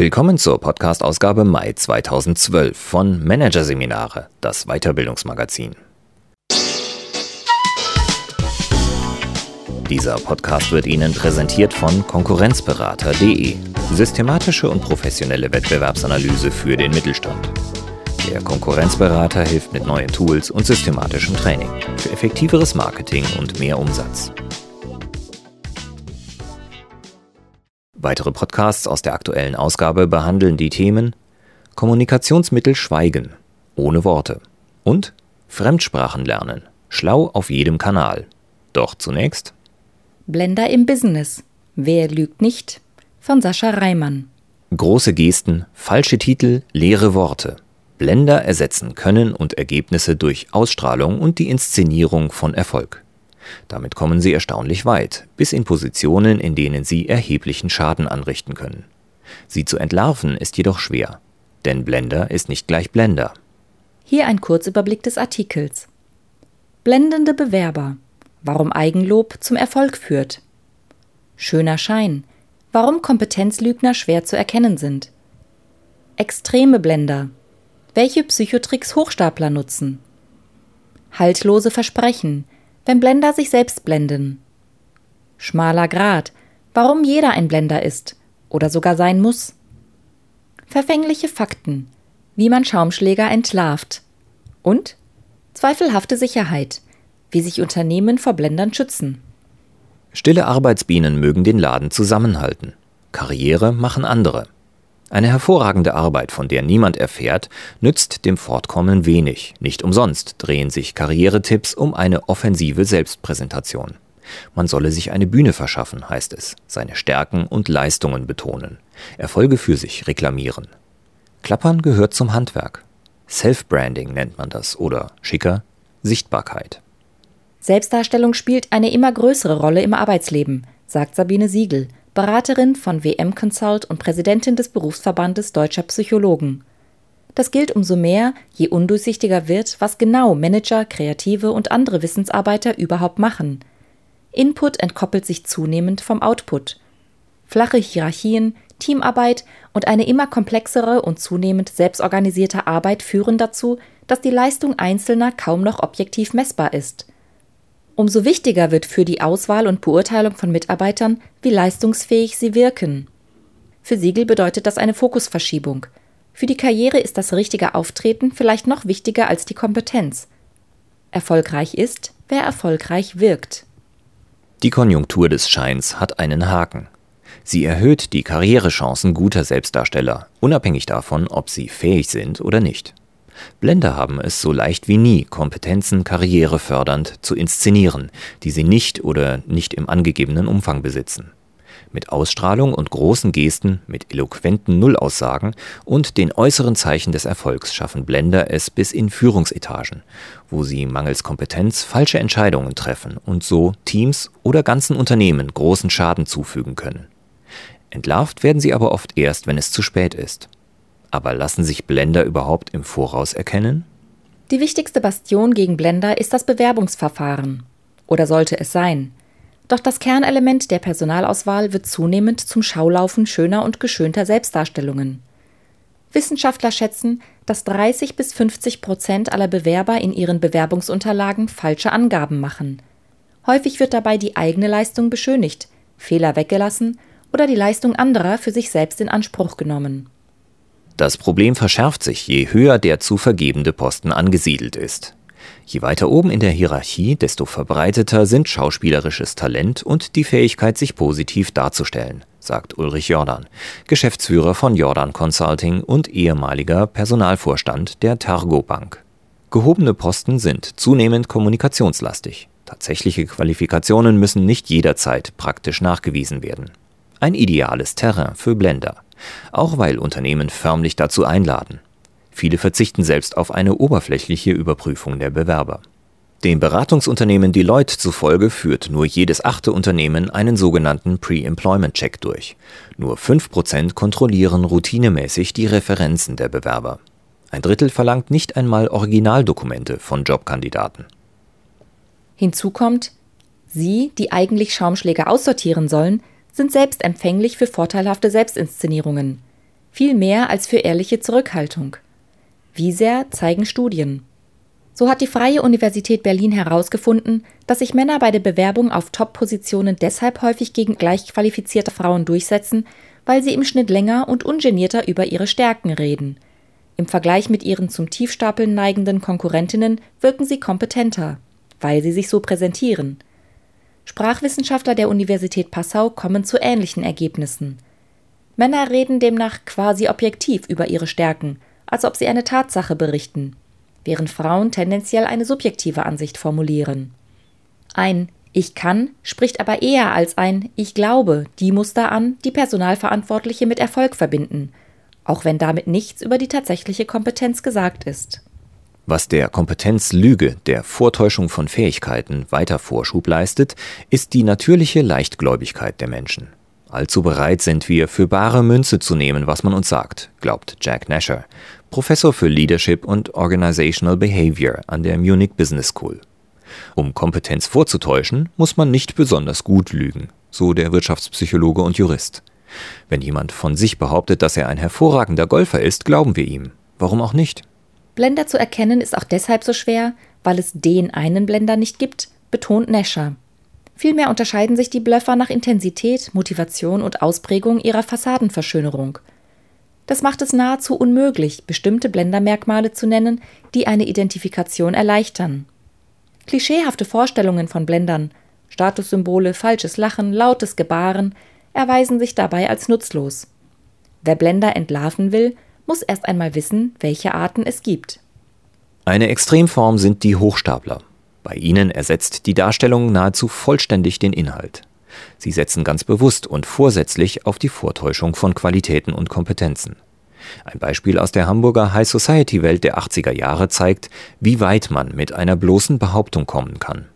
Willkommen zur Podcast-Ausgabe Mai 2012 von Managerseminare, das Weiterbildungsmagazin. Dieser Podcast wird Ihnen präsentiert von Konkurrenzberater.de. Systematische und professionelle Wettbewerbsanalyse für den Mittelstand. Der Konkurrenzberater hilft mit neuen Tools und systematischem Training für effektiveres Marketing und mehr Umsatz. Weitere Podcasts aus der aktuellen Ausgabe behandeln die Themen Kommunikationsmittel Schweigen ohne Worte und Fremdsprachen lernen, schlau auf jedem Kanal. Doch zunächst Blender im Business. Wer lügt nicht? von Sascha Reimann. Große Gesten, falsche Titel, leere Worte. Blender ersetzen Können und Ergebnisse durch Ausstrahlung und die Inszenierung von Erfolg. Damit kommen sie erstaunlich weit, bis in Positionen, in denen sie erheblichen Schaden anrichten können. Sie zu entlarven ist jedoch schwer, denn Blender ist nicht gleich Blender. Hier ein Kurzüberblick des Artikels. Blendende Bewerber. Warum Eigenlob zum Erfolg führt. Schöner Schein. Warum Kompetenzlügner schwer zu erkennen sind. Extreme Blender. Welche Psychotricks Hochstapler nutzen. Haltlose Versprechen wenn Blender sich selbst blenden. Schmaler Grat, warum jeder ein Blender ist oder sogar sein muss. Verfängliche Fakten, wie man Schaumschläger entlarvt. Und zweifelhafte Sicherheit, wie sich Unternehmen vor Blendern schützen. Stille Arbeitsbienen mögen den Laden zusammenhalten. Karriere machen andere. Eine hervorragende Arbeit, von der niemand erfährt, nützt dem Fortkommen wenig. Nicht umsonst drehen sich Karrieretipps um eine offensive Selbstpräsentation. Man solle sich eine Bühne verschaffen, heißt es, seine Stärken und Leistungen betonen, Erfolge für sich reklamieren. Klappern gehört zum Handwerk. Self-Branding nennt man das oder schicker Sichtbarkeit. Selbstdarstellung spielt eine immer größere Rolle im Arbeitsleben, sagt Sabine Siegel, Beraterin von WM Consult und Präsidentin des Berufsverbandes Deutscher Psychologen. Das gilt umso mehr, je undurchsichtiger wird, was genau Manager, Kreative und andere Wissensarbeiter überhaupt machen. Input entkoppelt sich zunehmend vom Output. Flache Hierarchien, Teamarbeit und eine immer komplexere und zunehmend selbstorganisierte Arbeit führen dazu, dass die Leistung Einzelner kaum noch objektiv messbar ist. Umso wichtiger wird für die Auswahl und Beurteilung von Mitarbeitern, wie leistungsfähig sie wirken. Für Siegel bedeutet das eine Fokusverschiebung. Für die Karriere ist das richtige Auftreten vielleicht noch wichtiger als die Kompetenz. Erfolgreich ist, wer erfolgreich wirkt. Die Konjunktur des Scheins hat einen Haken. Sie erhöht die Karrierechancen guter Selbstdarsteller, unabhängig davon, ob sie fähig sind oder nicht. Blender haben es so leicht wie nie, Kompetenzen karrierefördernd zu inszenieren, die sie nicht oder nicht im angegebenen Umfang besitzen. Mit Ausstrahlung und großen Gesten, mit eloquenten Nullaussagen und den äußeren Zeichen des Erfolgs schaffen Blender es bis in Führungsetagen, wo sie mangels Kompetenz falsche Entscheidungen treffen und so Teams oder ganzen Unternehmen großen Schaden zufügen können. Entlarvt werden sie aber oft erst, wenn es zu spät ist. Aber lassen sich Blender überhaupt im Voraus erkennen? Die wichtigste Bastion gegen Blender ist das Bewerbungsverfahren. Oder sollte es sein? Doch das Kernelement der Personalauswahl wird zunehmend zum Schaulaufen schöner und geschönter Selbstdarstellungen. Wissenschaftler schätzen, dass 30 bis 50 Prozent aller Bewerber in ihren Bewerbungsunterlagen falsche Angaben machen. Häufig wird dabei die eigene Leistung beschönigt, Fehler weggelassen oder die Leistung anderer für sich selbst in Anspruch genommen. Das Problem verschärft sich, je höher der zu vergebende Posten angesiedelt ist. Je weiter oben in der Hierarchie, desto verbreiteter sind schauspielerisches Talent und die Fähigkeit, sich positiv darzustellen, sagt Ulrich Jordan, Geschäftsführer von Jordan Consulting und ehemaliger Personalvorstand der Targo Bank. Gehobene Posten sind zunehmend kommunikationslastig. Tatsächliche Qualifikationen müssen nicht jederzeit praktisch nachgewiesen werden. Ein ideales Terrain für Blender auch weil Unternehmen förmlich dazu einladen. Viele verzichten selbst auf eine oberflächliche Überprüfung der Bewerber. Dem Beratungsunternehmen Deloitte zufolge führt nur jedes achte Unternehmen einen sogenannten Pre-Employment-Check durch. Nur 5% kontrollieren routinemäßig die Referenzen der Bewerber. Ein Drittel verlangt nicht einmal Originaldokumente von Jobkandidaten. Hinzu kommt, Sie, die eigentlich Schaumschläger aussortieren sollen, sind selbst empfänglich für vorteilhafte Selbstinszenierungen. viel mehr als für ehrliche Zurückhaltung. Wie sehr zeigen Studien. So hat die Freie Universität Berlin herausgefunden, dass sich Männer bei der Bewerbung auf Top-Positionen deshalb häufig gegen gleichqualifizierte Frauen durchsetzen, weil sie im Schnitt länger und ungenierter über ihre Stärken reden. Im Vergleich mit ihren zum Tiefstapeln neigenden Konkurrentinnen wirken sie kompetenter, weil sie sich so präsentieren. Sprachwissenschaftler der Universität Passau kommen zu ähnlichen Ergebnissen. Männer reden demnach quasi objektiv über ihre Stärken, als ob sie eine Tatsache berichten während Frauen tendenziell eine subjektive Ansicht formulieren. Ein Ich kann spricht aber eher als ein Ich glaube die Muster an, die Personalverantwortliche mit Erfolg verbinden, auch wenn damit nichts über die tatsächliche Kompetenz gesagt ist. Was der Kompetenzlüge, der Vortäuschung von Fähigkeiten weiter Vorschub leistet, ist die natürliche Leichtgläubigkeit der Menschen. Allzu bereit sind wir, für bare Münze zu nehmen, was man uns sagt, glaubt Jack Nasher, Professor für Leadership und Organizational Behavior an der Munich Business School. Um Kompetenz vorzutäuschen, muss man nicht besonders gut lügen, so der Wirtschaftspsychologe und Jurist. Wenn jemand von sich behauptet, dass er ein hervorragender Golfer ist, glauben wir ihm. Warum auch nicht? Blender zu erkennen ist auch deshalb so schwer, weil es den einen Blender nicht gibt, betont Nasher. Vielmehr unterscheiden sich die Blöffer nach Intensität, Motivation und Ausprägung ihrer Fassadenverschönerung. Das macht es nahezu unmöglich, bestimmte Blendermerkmale zu nennen, die eine Identifikation erleichtern. Klischeehafte Vorstellungen von Blendern, Statussymbole, falsches Lachen, lautes Gebaren, erweisen sich dabei als nutzlos. Wer Blender entlarven will, muss erst einmal wissen, welche Arten es gibt. Eine Extremform sind die Hochstapler. Bei ihnen ersetzt die Darstellung nahezu vollständig den Inhalt. Sie setzen ganz bewusst und vorsätzlich auf die Vortäuschung von Qualitäten und Kompetenzen. Ein Beispiel aus der Hamburger High Society Welt der 80er Jahre zeigt, wie weit man mit einer bloßen Behauptung kommen kann.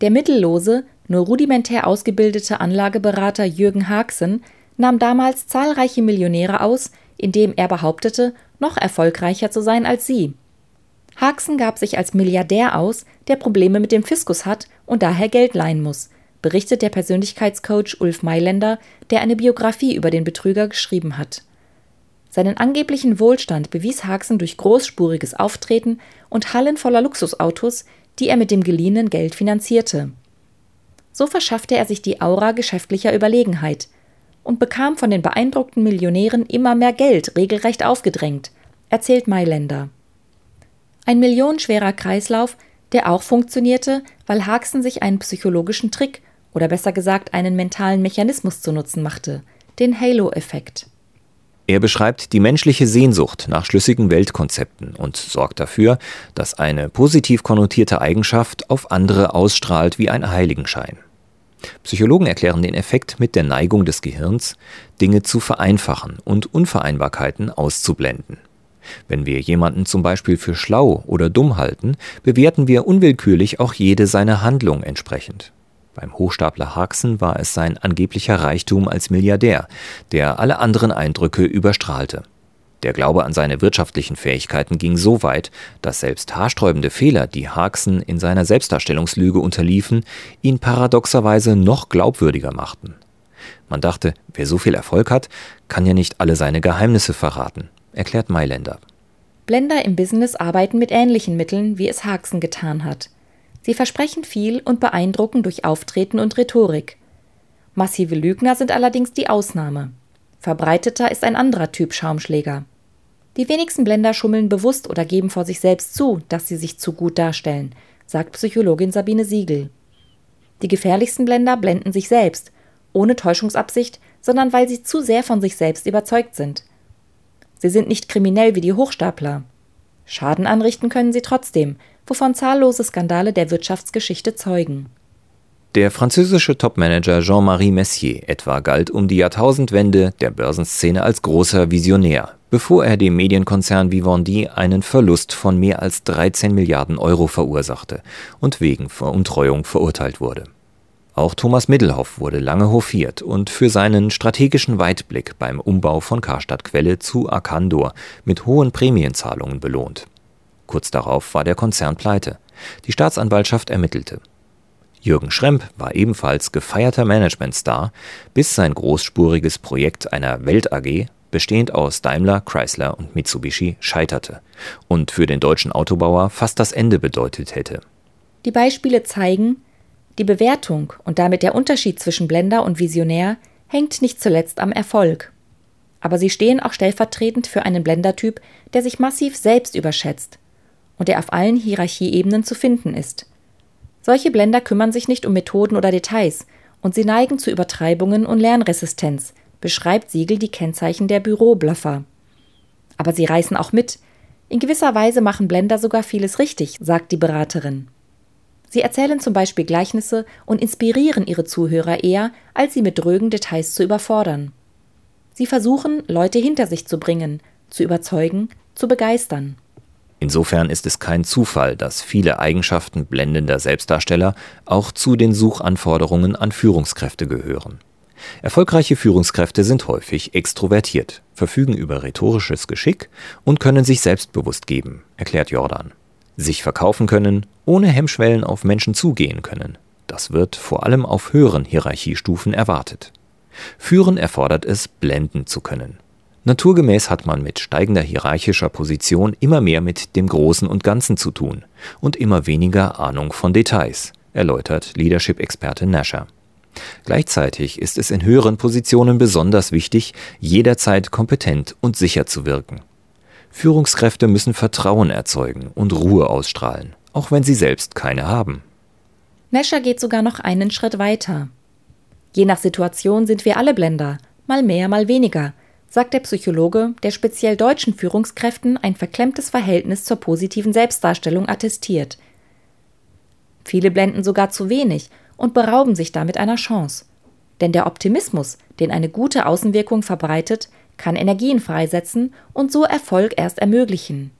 Der mittellose, nur rudimentär ausgebildete Anlageberater Jürgen Haxen nahm damals zahlreiche Millionäre aus, indem er behauptete, noch erfolgreicher zu sein als sie. Haxen gab sich als Milliardär aus, der Probleme mit dem Fiskus hat und daher Geld leihen muss, berichtet der Persönlichkeitscoach Ulf Mailänder, der eine Biografie über den Betrüger geschrieben hat. Seinen angeblichen Wohlstand bewies Haxen durch großspuriges Auftreten und Hallen voller Luxusautos, die er mit dem geliehenen Geld finanzierte. So verschaffte er sich die Aura geschäftlicher Überlegenheit und bekam von den beeindruckten Millionären immer mehr Geld regelrecht aufgedrängt, erzählt Mailänder. Ein millionenschwerer Kreislauf, der auch funktionierte, weil Haxen sich einen psychologischen Trick oder besser gesagt einen mentalen Mechanismus zu Nutzen machte, den Halo-Effekt. Er beschreibt die menschliche Sehnsucht nach schlüssigen Weltkonzepten und sorgt dafür, dass eine positiv konnotierte Eigenschaft auf andere ausstrahlt wie ein Heiligenschein. Psychologen erklären den Effekt mit der Neigung des Gehirns, Dinge zu vereinfachen und Unvereinbarkeiten auszublenden. Wenn wir jemanden zum Beispiel für schlau oder dumm halten, bewerten wir unwillkürlich auch jede seine Handlung entsprechend. Beim Hochstapler Haxen war es sein angeblicher Reichtum als Milliardär, der alle anderen Eindrücke überstrahlte. Der Glaube an seine wirtschaftlichen Fähigkeiten ging so weit, dass selbst haarsträubende Fehler, die Haxen in seiner Selbstdarstellungslüge unterliefen, ihn paradoxerweise noch glaubwürdiger machten. Man dachte, wer so viel Erfolg hat, kann ja nicht alle seine Geheimnisse verraten erklärt Mailänder. Blender im Business arbeiten mit ähnlichen Mitteln, wie es Haxen getan hat. Sie versprechen viel und beeindrucken durch Auftreten und Rhetorik. Massive Lügner sind allerdings die Ausnahme. Verbreiteter ist ein anderer Typ Schaumschläger. Die wenigsten Blender schummeln bewusst oder geben vor sich selbst zu, dass sie sich zu gut darstellen, sagt Psychologin Sabine Siegel. Die gefährlichsten Blender blenden sich selbst, ohne Täuschungsabsicht, sondern weil sie zu sehr von sich selbst überzeugt sind. Sie sind nicht kriminell wie die Hochstapler. Schaden anrichten können sie trotzdem, wovon zahllose Skandale der Wirtschaftsgeschichte zeugen. Der französische Topmanager Jean-Marie Messier etwa galt um die Jahrtausendwende der Börsenszene als großer Visionär, bevor er dem Medienkonzern Vivendi einen Verlust von mehr als 13 Milliarden Euro verursachte und wegen Veruntreuung verurteilt wurde. Auch Thomas Middelhoff wurde lange hofiert und für seinen strategischen Weitblick beim Umbau von Karstadt Quelle zu Arcandor mit hohen Prämienzahlungen belohnt. Kurz darauf war der Konzern pleite. Die Staatsanwaltschaft ermittelte. Jürgen Schremp war ebenfalls gefeierter Managementstar, bis sein großspuriges Projekt einer Welt AG bestehend aus Daimler, Chrysler und Mitsubishi, scheiterte und für den deutschen Autobauer fast das Ende bedeutet hätte. Die Beispiele zeigen, die Bewertung und damit der Unterschied zwischen Blender und Visionär hängt nicht zuletzt am Erfolg. Aber sie stehen auch stellvertretend für einen Blendertyp, der sich massiv selbst überschätzt und der auf allen Hierarchieebenen zu finden ist. Solche Blender kümmern sich nicht um Methoden oder Details und sie neigen zu Übertreibungen und Lernresistenz, beschreibt Siegel die Kennzeichen der Bürobluffer. Aber sie reißen auch mit. In gewisser Weise machen Blender sogar vieles richtig, sagt die Beraterin. Sie erzählen zum Beispiel Gleichnisse und inspirieren ihre Zuhörer eher, als sie mit drögen Details zu überfordern. Sie versuchen, Leute hinter sich zu bringen, zu überzeugen, zu begeistern. Insofern ist es kein Zufall, dass viele Eigenschaften blendender Selbstdarsteller auch zu den Suchanforderungen an Führungskräfte gehören. Erfolgreiche Führungskräfte sind häufig extrovertiert, verfügen über rhetorisches Geschick und können sich selbstbewusst geben, erklärt Jordan. Sich verkaufen können, ohne Hemmschwellen auf Menschen zugehen können. Das wird vor allem auf höheren Hierarchiestufen erwartet. Führen erfordert es, blenden zu können. Naturgemäß hat man mit steigender hierarchischer Position immer mehr mit dem Großen und Ganzen zu tun und immer weniger Ahnung von Details, erläutert Leadership-Experte Nasher. Gleichzeitig ist es in höheren Positionen besonders wichtig, jederzeit kompetent und sicher zu wirken. Führungskräfte müssen Vertrauen erzeugen und Ruhe ausstrahlen, auch wenn sie selbst keine haben. Nasher geht sogar noch einen Schritt weiter. Je nach Situation sind wir alle Blender, mal mehr, mal weniger, sagt der Psychologe, der speziell deutschen Führungskräften ein verklemmtes Verhältnis zur positiven Selbstdarstellung attestiert. Viele blenden sogar zu wenig und berauben sich damit einer Chance. Denn der Optimismus, den eine gute Außenwirkung verbreitet, kann Energien freisetzen und so Erfolg erst ermöglichen.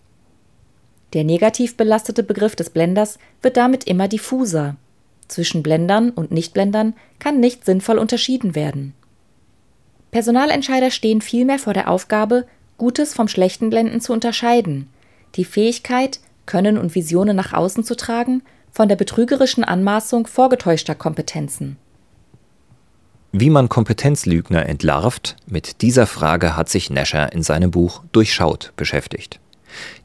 Der negativ belastete Begriff des Blenders wird damit immer diffuser. Zwischen Blendern und Nichtblendern kann nicht sinnvoll unterschieden werden. Personalentscheider stehen vielmehr vor der Aufgabe, Gutes vom schlechten Blenden zu unterscheiden, die Fähigkeit, Können und Visionen nach außen zu tragen, von der betrügerischen Anmaßung vorgetäuschter Kompetenzen. Wie man Kompetenzlügner entlarvt, mit dieser Frage hat sich Nasher in seinem Buch Durchschaut beschäftigt.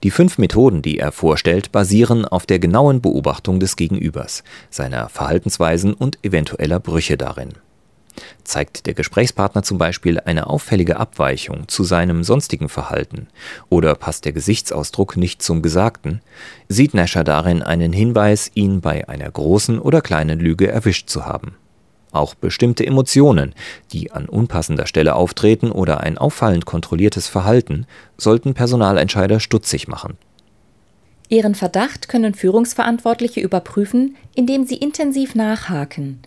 Die fünf Methoden, die er vorstellt, basieren auf der genauen Beobachtung des Gegenübers, seiner Verhaltensweisen und eventueller Brüche darin. Zeigt der Gesprächspartner zum Beispiel eine auffällige Abweichung zu seinem sonstigen Verhalten oder passt der Gesichtsausdruck nicht zum Gesagten, sieht Nasher darin einen Hinweis, ihn bei einer großen oder kleinen Lüge erwischt zu haben. Auch bestimmte Emotionen, die an unpassender Stelle auftreten oder ein auffallend kontrolliertes Verhalten, sollten Personalentscheider stutzig machen. Ihren Verdacht können Führungsverantwortliche überprüfen, indem sie intensiv nachhaken.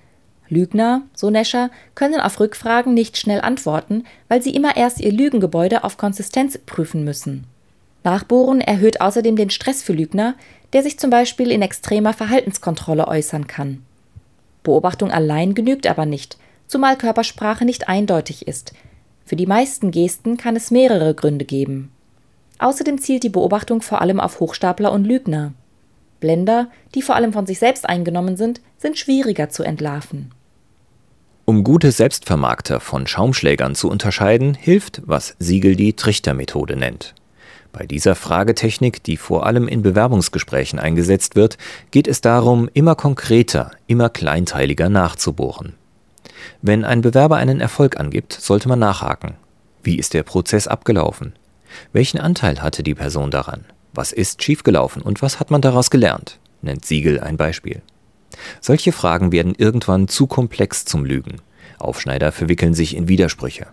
Lügner, so Nescher, können auf Rückfragen nicht schnell antworten, weil sie immer erst ihr Lügengebäude auf Konsistenz prüfen müssen. Nachbohren erhöht außerdem den Stress für Lügner, der sich zum Beispiel in extremer Verhaltenskontrolle äußern kann. Beobachtung allein genügt aber nicht, zumal Körpersprache nicht eindeutig ist. Für die meisten Gesten kann es mehrere Gründe geben. Außerdem zielt die Beobachtung vor allem auf Hochstapler und Lügner. Blender, die vor allem von sich selbst eingenommen sind, sind schwieriger zu entlarven. Um gute Selbstvermarkter von Schaumschlägern zu unterscheiden, hilft, was Siegel die Trichtermethode nennt. Bei dieser Fragetechnik, die vor allem in Bewerbungsgesprächen eingesetzt wird, geht es darum, immer konkreter, immer kleinteiliger nachzubohren. Wenn ein Bewerber einen Erfolg angibt, sollte man nachhaken. Wie ist der Prozess abgelaufen? Welchen Anteil hatte die Person daran? Was ist schiefgelaufen und was hat man daraus gelernt? nennt Siegel ein Beispiel. Solche Fragen werden irgendwann zu komplex zum Lügen. Aufschneider verwickeln sich in Widersprüche.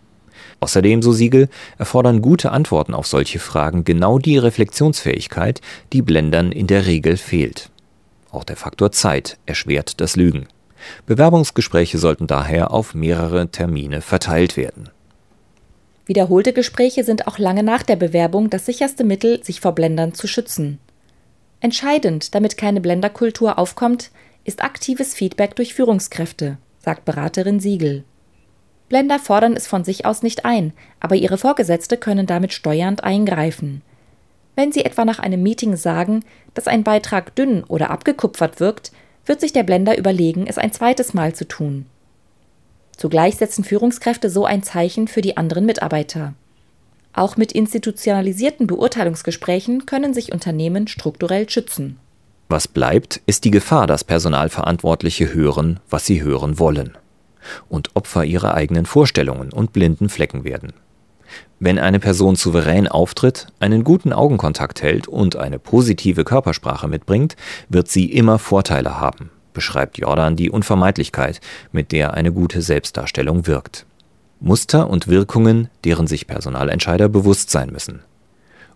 Außerdem, so Siegel, erfordern gute Antworten auf solche Fragen genau die Reflexionsfähigkeit, die Blendern in der Regel fehlt. Auch der Faktor Zeit erschwert das Lügen. Bewerbungsgespräche sollten daher auf mehrere Termine verteilt werden. Wiederholte Gespräche sind auch lange nach der Bewerbung das sicherste Mittel, sich vor Blendern zu schützen. Entscheidend, damit keine Blenderkultur aufkommt, ist aktives Feedback durch Führungskräfte, sagt Beraterin Siegel. Blender fordern es von sich aus nicht ein, aber ihre Vorgesetzte können damit steuernd eingreifen. Wenn sie etwa nach einem Meeting sagen, dass ein Beitrag dünn oder abgekupfert wirkt, wird sich der Blender überlegen, es ein zweites Mal zu tun. Zugleich setzen Führungskräfte so ein Zeichen für die anderen Mitarbeiter. Auch mit institutionalisierten Beurteilungsgesprächen können sich Unternehmen strukturell schützen. Was bleibt, ist die Gefahr, dass Personalverantwortliche hören, was sie hören wollen und Opfer ihrer eigenen Vorstellungen und blinden Flecken werden. Wenn eine Person souverän auftritt, einen guten Augenkontakt hält und eine positive Körpersprache mitbringt, wird sie immer Vorteile haben, beschreibt Jordan die Unvermeidlichkeit, mit der eine gute Selbstdarstellung wirkt. Muster und Wirkungen, deren sich Personalentscheider bewusst sein müssen.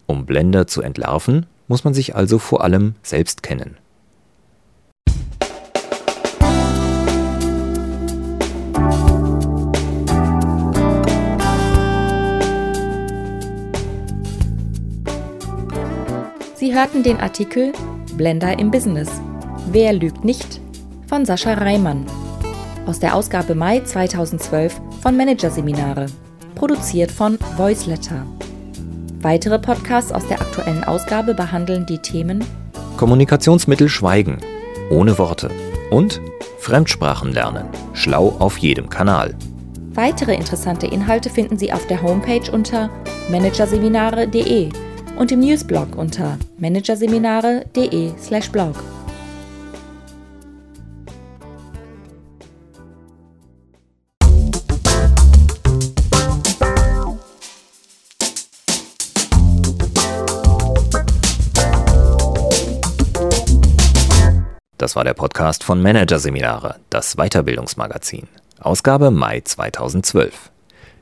Um Blender zu entlarven, muss man sich also vor allem selbst kennen. Sie hörten den Artikel Blender im Business. Wer lügt nicht? von Sascha Reimann aus der Ausgabe Mai 2012 von Managerseminare, produziert von Voiceletter. Weitere Podcasts aus der aktuellen Ausgabe behandeln die Themen Kommunikationsmittel schweigen, ohne Worte und Fremdsprachen lernen, schlau auf jedem Kanal. Weitere interessante Inhalte finden Sie auf der Homepage unter managerseminare.de und im Newsblog unter managerseminare.de/blog. Das war der Podcast von Managerseminare, das Weiterbildungsmagazin. Ausgabe Mai 2012.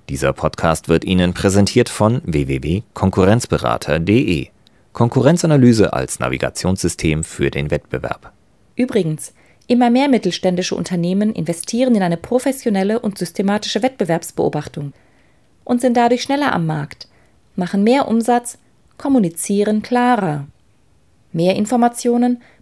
Dieser Podcast wird Ihnen präsentiert von www.konkurrenzberater.de. Konkurrenzanalyse als Navigationssystem für den Wettbewerb. Übrigens, immer mehr mittelständische Unternehmen investieren in eine professionelle und systematische Wettbewerbsbeobachtung und sind dadurch schneller am Markt, machen mehr Umsatz, kommunizieren klarer. Mehr Informationen,